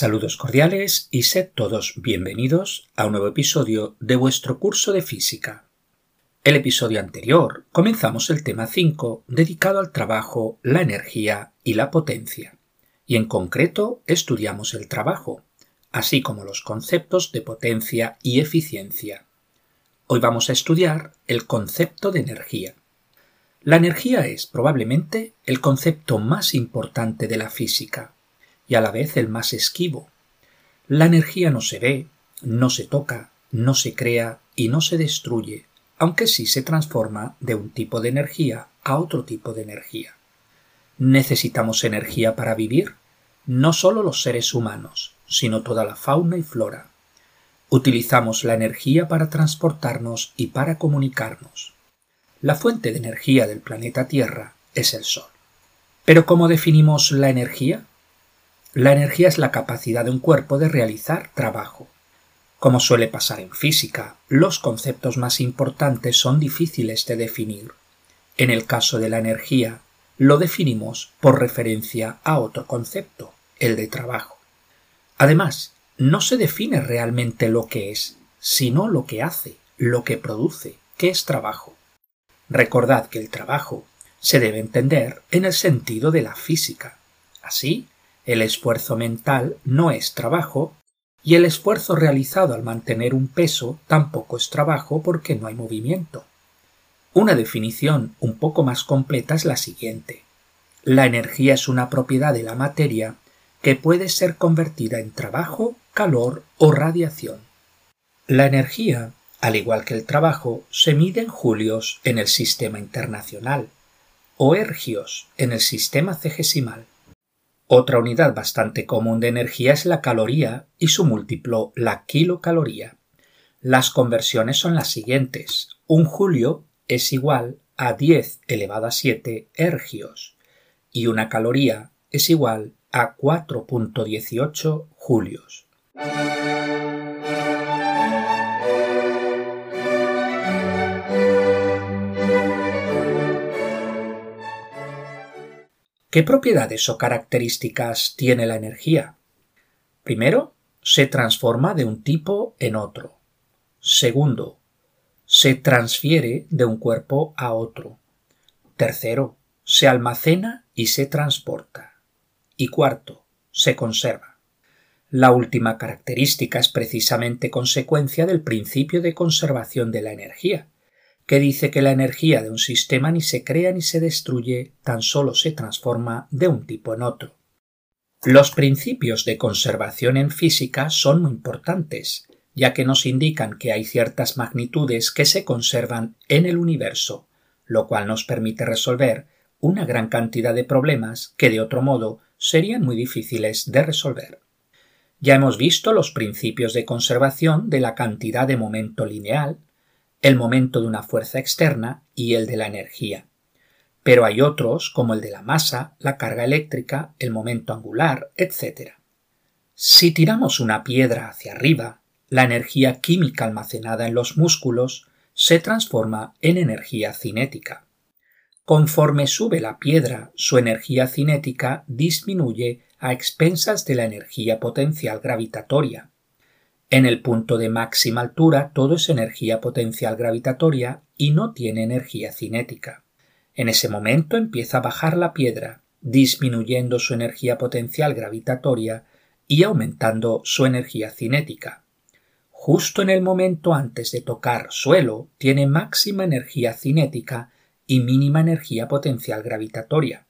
Saludos cordiales y sed todos bienvenidos a un nuevo episodio de vuestro curso de física. El episodio anterior comenzamos el tema 5 dedicado al trabajo, la energía y la potencia, y en concreto estudiamos el trabajo, así como los conceptos de potencia y eficiencia. Hoy vamos a estudiar el concepto de energía. La energía es probablemente el concepto más importante de la física y a la vez el más esquivo. La energía no se ve, no se toca, no se crea y no se destruye, aunque sí se transforma de un tipo de energía a otro tipo de energía. ¿Necesitamos energía para vivir? No solo los seres humanos, sino toda la fauna y flora. Utilizamos la energía para transportarnos y para comunicarnos. La fuente de energía del planeta Tierra es el Sol. Pero ¿cómo definimos la energía? La energía es la capacidad de un cuerpo de realizar trabajo. Como suele pasar en física, los conceptos más importantes son difíciles de definir. En el caso de la energía, lo definimos por referencia a otro concepto, el de trabajo. Además, no se define realmente lo que es, sino lo que hace, lo que produce, que es trabajo. Recordad que el trabajo se debe entender en el sentido de la física. Así, el esfuerzo mental no es trabajo y el esfuerzo realizado al mantener un peso tampoco es trabajo porque no hay movimiento. Una definición un poco más completa es la siguiente. La energía es una propiedad de la materia que puede ser convertida en trabajo, calor o radiación. La energía, al igual que el trabajo, se mide en julios en el sistema internacional o ergios en el sistema cegesimal. Otra unidad bastante común de energía es la caloría y su múltiplo, la kilocaloría. Las conversiones son las siguientes. Un julio es igual a 10 elevado a 7 ergios y una caloría es igual a 4.18 julios. ¿Qué propiedades o características tiene la energía? Primero, se transforma de un tipo en otro. Segundo, se transfiere de un cuerpo a otro. Tercero, se almacena y se transporta. Y cuarto, se conserva. La última característica es precisamente consecuencia del principio de conservación de la energía, que dice que la energía de un sistema ni se crea ni se destruye, tan solo se transforma de un tipo en otro. Los principios de conservación en física son muy importantes, ya que nos indican que hay ciertas magnitudes que se conservan en el universo, lo cual nos permite resolver una gran cantidad de problemas que de otro modo serían muy difíciles de resolver. Ya hemos visto los principios de conservación de la cantidad de momento lineal, el momento de una fuerza externa y el de la energía. Pero hay otros, como el de la masa, la carga eléctrica, el momento angular, etc. Si tiramos una piedra hacia arriba, la energía química almacenada en los músculos se transforma en energía cinética. Conforme sube la piedra, su energía cinética disminuye a expensas de la energía potencial gravitatoria, en el punto de máxima altura todo es energía potencial gravitatoria y no tiene energía cinética. En ese momento empieza a bajar la piedra, disminuyendo su energía potencial gravitatoria y aumentando su energía cinética. Justo en el momento antes de tocar suelo tiene máxima energía cinética y mínima energía potencial gravitatoria.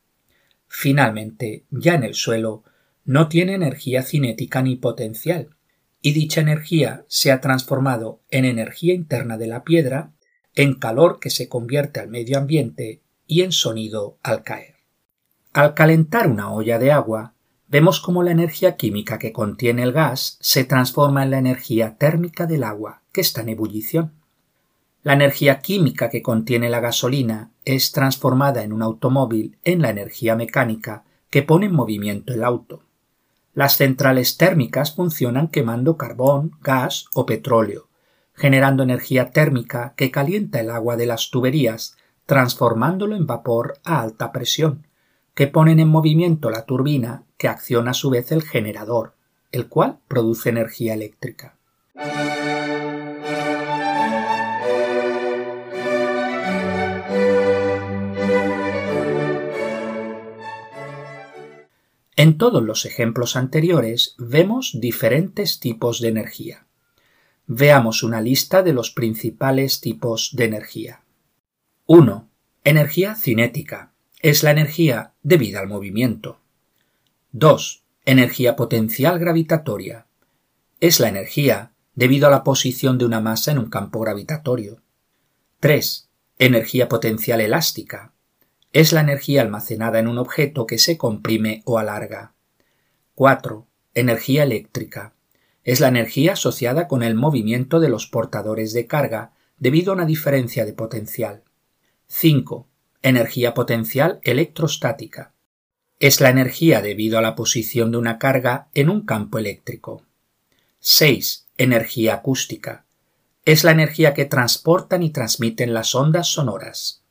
Finalmente, ya en el suelo, no tiene energía cinética ni potencial, y dicha energía se ha transformado en energía interna de la piedra, en calor que se convierte al medio ambiente y en sonido al caer. Al calentar una olla de agua, vemos cómo la energía química que contiene el gas se transforma en la energía térmica del agua que está en ebullición. La energía química que contiene la gasolina es transformada en un automóvil en la energía mecánica que pone en movimiento el auto. Las centrales térmicas funcionan quemando carbón, gas o petróleo, generando energía térmica que calienta el agua de las tuberías, transformándolo en vapor a alta presión, que ponen en movimiento la turbina que acciona a su vez el generador, el cual produce energía eléctrica. En todos los ejemplos anteriores vemos diferentes tipos de energía. Veamos una lista de los principales tipos de energía. 1. Energía cinética. Es la energía debida al movimiento. 2. Energía potencial gravitatoria. Es la energía debido a la posición de una masa en un campo gravitatorio. 3. Energía potencial elástica. Es la energía almacenada en un objeto que se comprime o alarga. 4. Energía eléctrica. Es la energía asociada con el movimiento de los portadores de carga debido a una diferencia de potencial. 5. Energía potencial electrostática. Es la energía debido a la posición de una carga en un campo eléctrico. 6. Energía acústica. Es la energía que transportan y transmiten las ondas sonoras.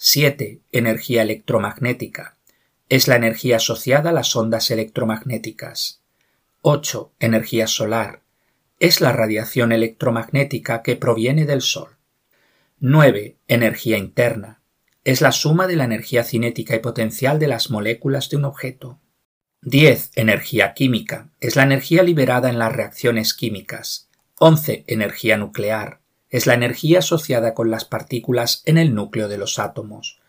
7. Energía electromagnética. Es la energía asociada a las ondas electromagnéticas. 8. Energía solar. Es la radiación electromagnética que proviene del Sol. 9. Energía interna. Es la suma de la energía cinética y potencial de las moléculas de un objeto. 10. Energía química. Es la energía liberada en las reacciones químicas. 11. Energía nuclear es la energía asociada con las partículas en el núcleo de los átomos.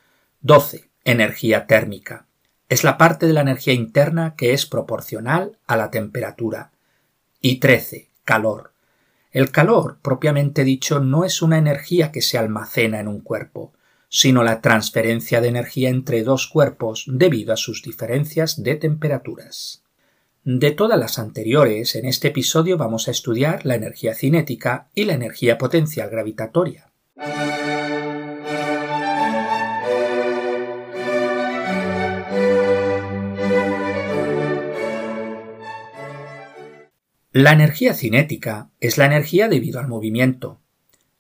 12. Energía térmica. Es la parte de la energía interna que es proporcional a la temperatura. Y 13. Calor. El calor, propiamente dicho, no es una energía que se almacena en un cuerpo, sino la transferencia de energía entre dos cuerpos debido a sus diferencias de temperaturas. De todas las anteriores, en este episodio vamos a estudiar la energía cinética y la energía potencial gravitatoria. La energía cinética es la energía debido al movimiento.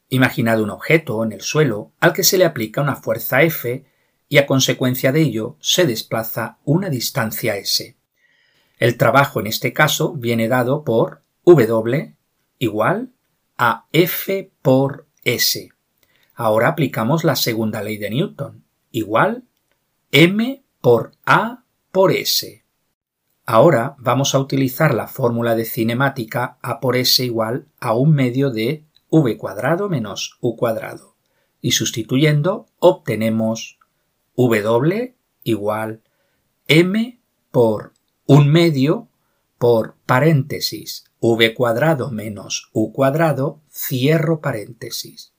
Imaginad un objeto en el suelo al que se le aplica una fuerza F y a consecuencia de ello se desplaza una distancia S. El trabajo en este caso viene dado por W igual a F por S. Ahora aplicamos la segunda ley de Newton, igual M por A por S. Ahora vamos a utilizar la fórmula de cinemática A por S igual a un medio de V cuadrado menos U cuadrado. Y sustituyendo obtenemos W igual M por un medio por paréntesis v cuadrado menos u cuadrado, cierro paréntesis,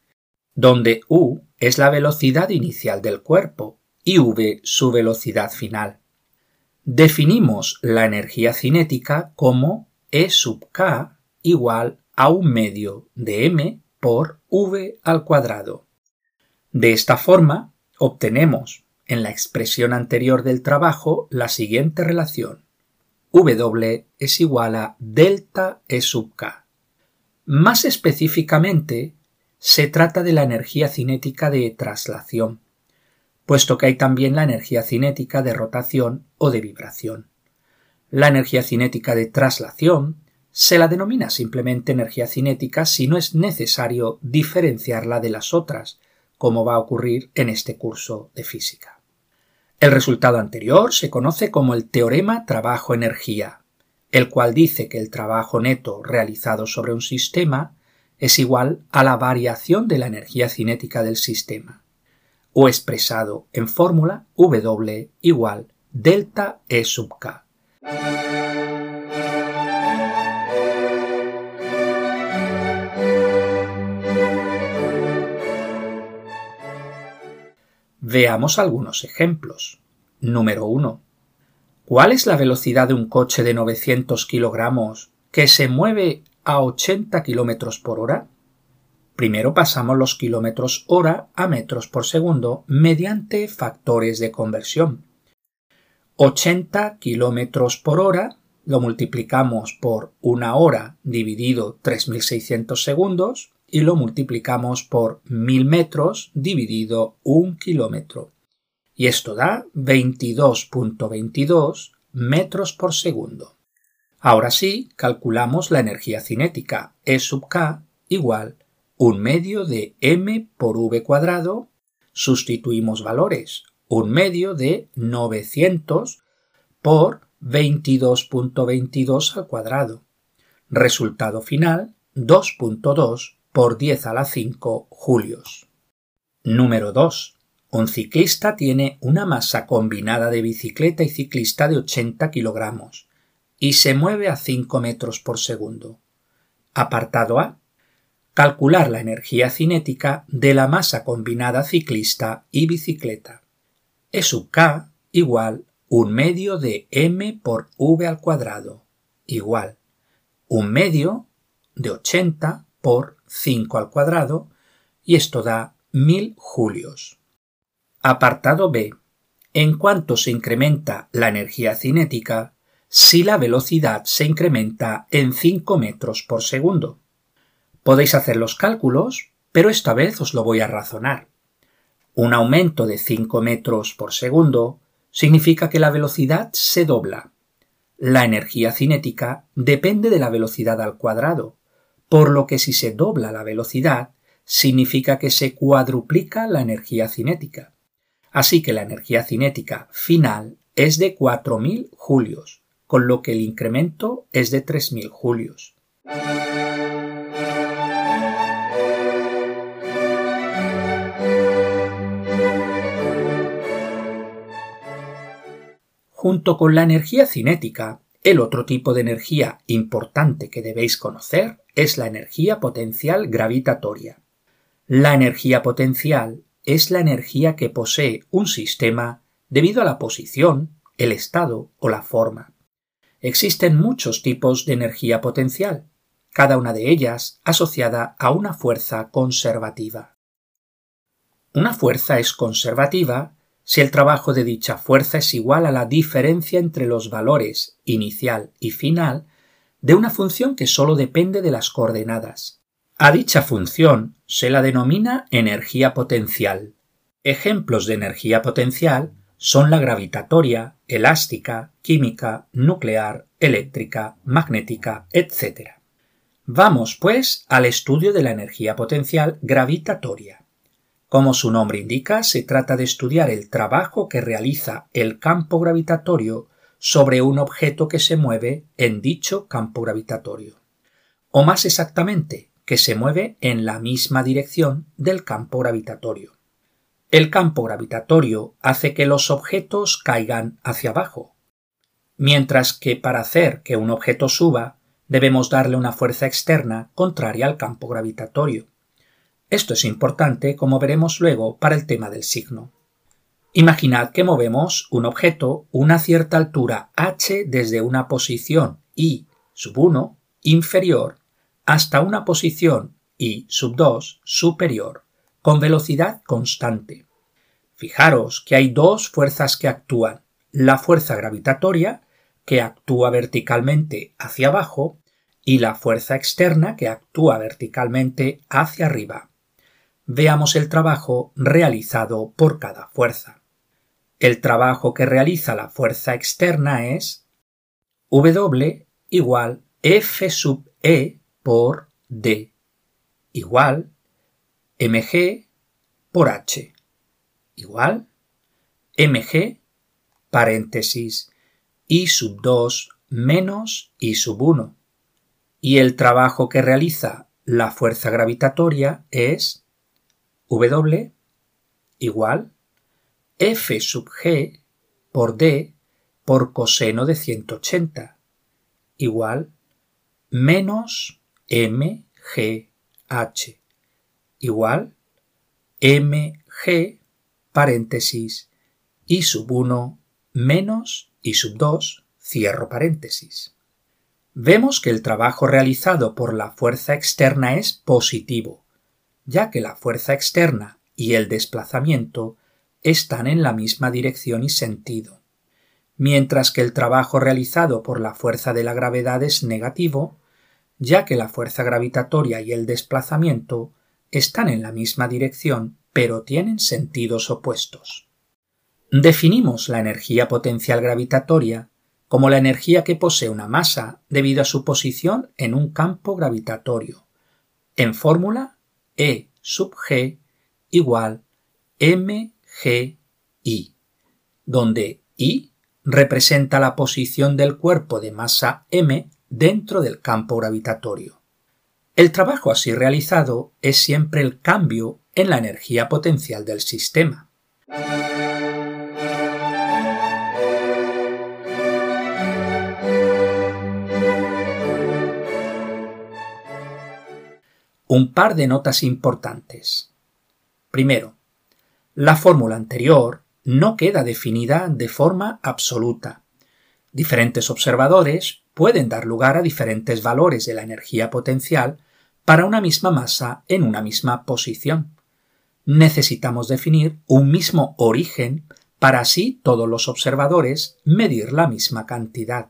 donde u es la velocidad inicial del cuerpo y v su velocidad final. Definimos la energía cinética como E sub k igual a un medio de m por v al cuadrado. De esta forma, obtenemos en la expresión anterior del trabajo la siguiente relación W es igual a delta E sub k. Más específicamente, se trata de la energía cinética de traslación, puesto que hay también la energía cinética de rotación o de vibración. La energía cinética de traslación se la denomina simplemente energía cinética si no es necesario diferenciarla de las otras, como va a ocurrir en este curso de física. El resultado anterior se conoce como el teorema trabajo-energía, el cual dice que el trabajo neto realizado sobre un sistema es igual a la variación de la energía cinética del sistema, o expresado en fórmula W igual delta E sub K. Veamos algunos ejemplos. Número 1. ¿Cuál es la velocidad de un coche de 900 kilogramos que se mueve a 80 kilómetros por hora? Primero pasamos los kilómetros hora a metros por segundo mediante factores de conversión. 80 kilómetros por hora lo multiplicamos por una hora dividido 3600 segundos y lo multiplicamos por mil metros dividido un kilómetro. Y esto da 22.22 metros por segundo. Ahora sí, calculamos la energía cinética E sub k igual un medio de m por v cuadrado, sustituimos valores, un medio de 900 por 22.22 al cuadrado. Resultado final 2.2 por 10 a la 5 julios. Número 2. Un ciclista tiene una masa combinada de bicicleta y ciclista de 80 kilogramos y se mueve a 5 metros por segundo. Apartado A. Calcular la energía cinética de la masa combinada ciclista y bicicleta. E sub k igual un medio de m por v al cuadrado igual un medio de 80 por 5 al cuadrado y esto da 1000 julios. Apartado B. En cuanto se incrementa la energía cinética si la velocidad se incrementa en 5 metros por segundo. Podéis hacer los cálculos, pero esta vez os lo voy a razonar. Un aumento de 5 metros por segundo significa que la velocidad se dobla. La energía cinética depende de la velocidad al cuadrado, por lo que si se dobla la velocidad, significa que se cuadruplica la energía cinética. Así que la energía cinética final es de 4.000 julios, con lo que el incremento es de 3.000 julios. Junto con la energía cinética, el otro tipo de energía importante que debéis conocer es la energía potencial gravitatoria. La energía potencial es la energía que posee un sistema debido a la posición, el estado o la forma. Existen muchos tipos de energía potencial, cada una de ellas asociada a una fuerza conservativa. Una fuerza es conservativa si el trabajo de dicha fuerza es igual a la diferencia entre los valores inicial y final de una función que sólo depende de las coordenadas. A dicha función se la denomina energía potencial. Ejemplos de energía potencial son la gravitatoria, elástica, química, nuclear, eléctrica, magnética, etc. Vamos, pues, al estudio de la energía potencial gravitatoria. Como su nombre indica, se trata de estudiar el trabajo que realiza el campo gravitatorio sobre un objeto que se mueve en dicho campo gravitatorio. O más exactamente, que se mueve en la misma dirección del campo gravitatorio. El campo gravitatorio hace que los objetos caigan hacia abajo, mientras que para hacer que un objeto suba debemos darle una fuerza externa contraria al campo gravitatorio. Esto es importante, como veremos luego, para el tema del signo. Imaginad que movemos un objeto una cierta altura h desde una posición i sub 1 inferior hasta una posición i sub 2 superior, con velocidad constante. Fijaros que hay dos fuerzas que actúan, la fuerza gravitatoria, que actúa verticalmente hacia abajo, y la fuerza externa que actúa verticalmente hacia arriba veamos el trabajo realizado por cada fuerza. El trabajo que realiza la fuerza externa es W igual F sub E por D igual mg por h igual mg paréntesis i sub 2 menos i sub 1 y el trabajo que realiza la fuerza gravitatoria es W igual f sub g por d por coseno de 180 igual menos m g h igual mg paréntesis y sub 1 menos y sub 2 cierro paréntesis. Vemos que el trabajo realizado por la fuerza externa es positivo, ya que la fuerza externa y el desplazamiento están en la misma dirección y sentido, mientras que el trabajo realizado por la fuerza de la gravedad es negativo, ya que la fuerza gravitatoria y el desplazamiento están en la misma dirección pero tienen sentidos opuestos. Definimos la energía potencial gravitatoria como la energía que posee una masa debido a su posición en un campo gravitatorio. En fórmula E sub g igual mgi, donde i representa la posición del cuerpo de masa m dentro del campo gravitatorio. El trabajo así realizado es siempre el cambio en la energía potencial del sistema. Un par de notas importantes. Primero, la fórmula anterior no queda definida de forma absoluta. Diferentes observadores pueden dar lugar a diferentes valores de la energía potencial para una misma masa en una misma posición. Necesitamos definir un mismo origen para así todos los observadores medir la misma cantidad.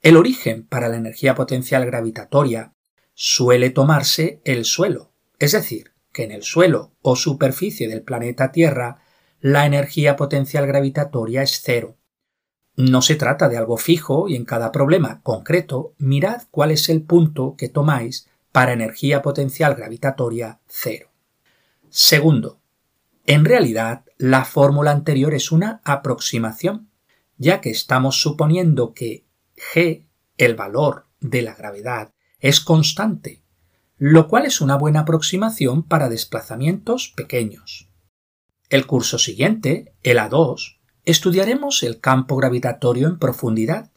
El origen para la energía potencial gravitatoria suele tomarse el suelo, es decir, que en el suelo o superficie del planeta Tierra la energía potencial gravitatoria es cero. No se trata de algo fijo y en cada problema concreto mirad cuál es el punto que tomáis para energía potencial gravitatoria cero. Segundo, en realidad la fórmula anterior es una aproximación, ya que estamos suponiendo que g, el valor de la gravedad, es constante, lo cual es una buena aproximación para desplazamientos pequeños. El curso siguiente, el A2, estudiaremos el campo gravitatorio en profundidad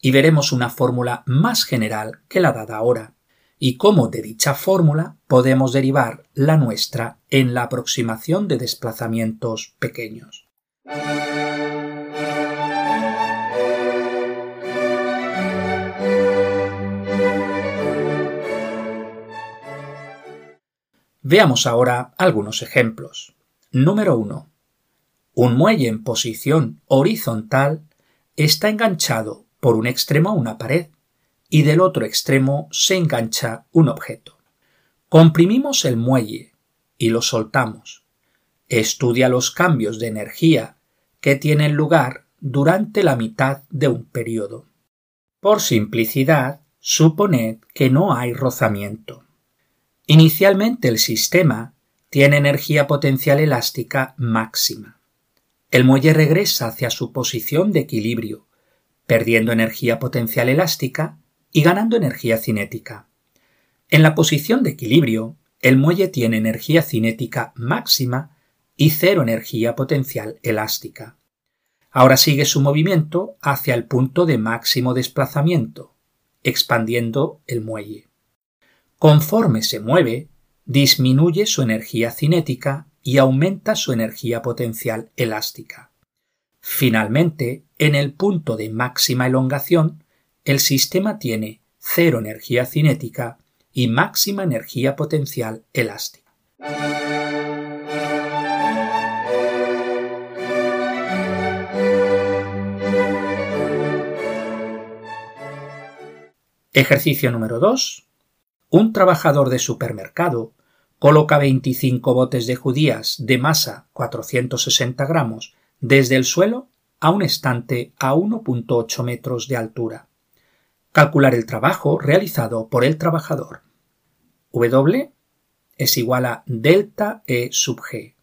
y veremos una fórmula más general que la dada ahora y cómo de dicha fórmula podemos derivar la nuestra en la aproximación de desplazamientos pequeños. Veamos ahora algunos ejemplos. Número 1. Un muelle en posición horizontal está enganchado por un extremo a una pared y del otro extremo se engancha un objeto. Comprimimos el muelle y lo soltamos. Estudia los cambios de energía que tienen lugar durante la mitad de un periodo. Por simplicidad, suponed que no hay rozamiento. Inicialmente el sistema tiene energía potencial elástica máxima. El muelle regresa hacia su posición de equilibrio, perdiendo energía potencial elástica y ganando energía cinética. En la posición de equilibrio, el muelle tiene energía cinética máxima y cero energía potencial elástica. Ahora sigue su movimiento hacia el punto de máximo desplazamiento, expandiendo el muelle. Conforme se mueve, disminuye su energía cinética y aumenta su energía potencial elástica. Finalmente, en el punto de máxima elongación, el sistema tiene cero energía cinética y máxima energía potencial elástica. Ejercicio número 2 un trabajador de supermercado coloca 25 botes de judías de masa 460 gramos desde el suelo a un estante a 1.8 metros de altura. Calcular el trabajo realizado por el trabajador. W es igual a delta E sub G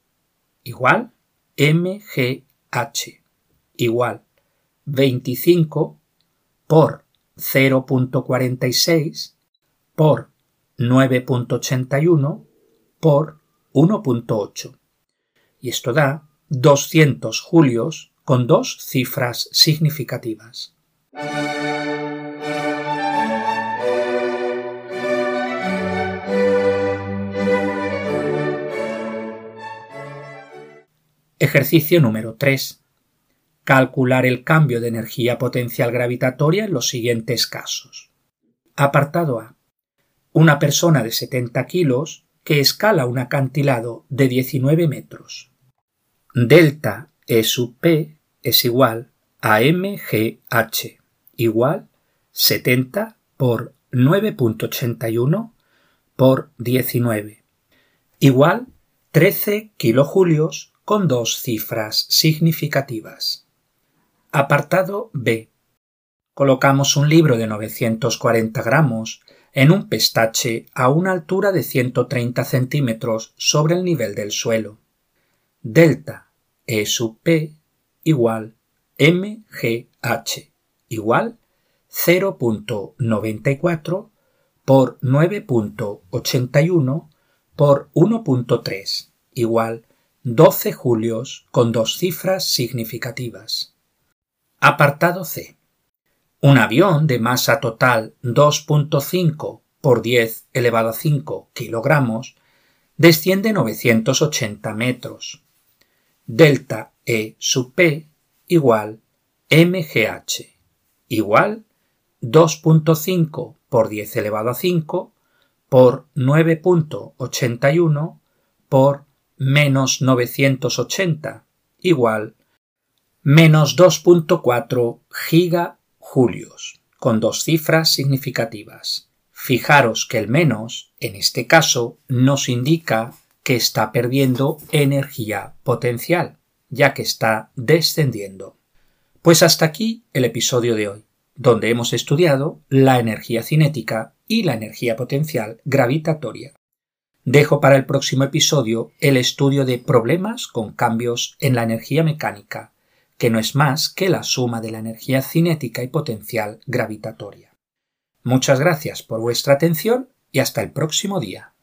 igual MGH igual 25 por 0.46 por 9.81 por 1.8. Y esto da 200 julios con dos cifras significativas. Ejercicio número 3. Calcular el cambio de energía potencial gravitatoria en los siguientes casos. Apartado A una persona de 70 kilos que escala un acantilado de 19 metros. Delta E sub P es igual a MGH igual 70 por 9.81 por 19 igual 13 kilojulios con dos cifras significativas. Apartado B. colocamos un libro de 940 gramos en un pestache a una altura de 130 centímetros sobre el nivel del suelo. Delta E sub P igual MGH igual 0.94 por 9.81 por 1.3 igual 12 julios con dos cifras significativas. Apartado C. Un avión de masa total 2.5 por 10 elevado a 5 kilogramos desciende 980 metros. Delta E sub P igual MGH igual 2.5 por 10 elevado a 5 por 9.81 por menos 980 igual menos 2.4 gigajulios, con dos cifras significativas. Fijaros que el menos, en este caso, nos indica que está perdiendo energía potencial, ya que está descendiendo. Pues hasta aquí el episodio de hoy, donde hemos estudiado la energía cinética y la energía potencial gravitatoria. Dejo para el próximo episodio el estudio de problemas con cambios en la energía mecánica, que no es más que la suma de la energía cinética y potencial gravitatoria. Muchas gracias por vuestra atención y hasta el próximo día.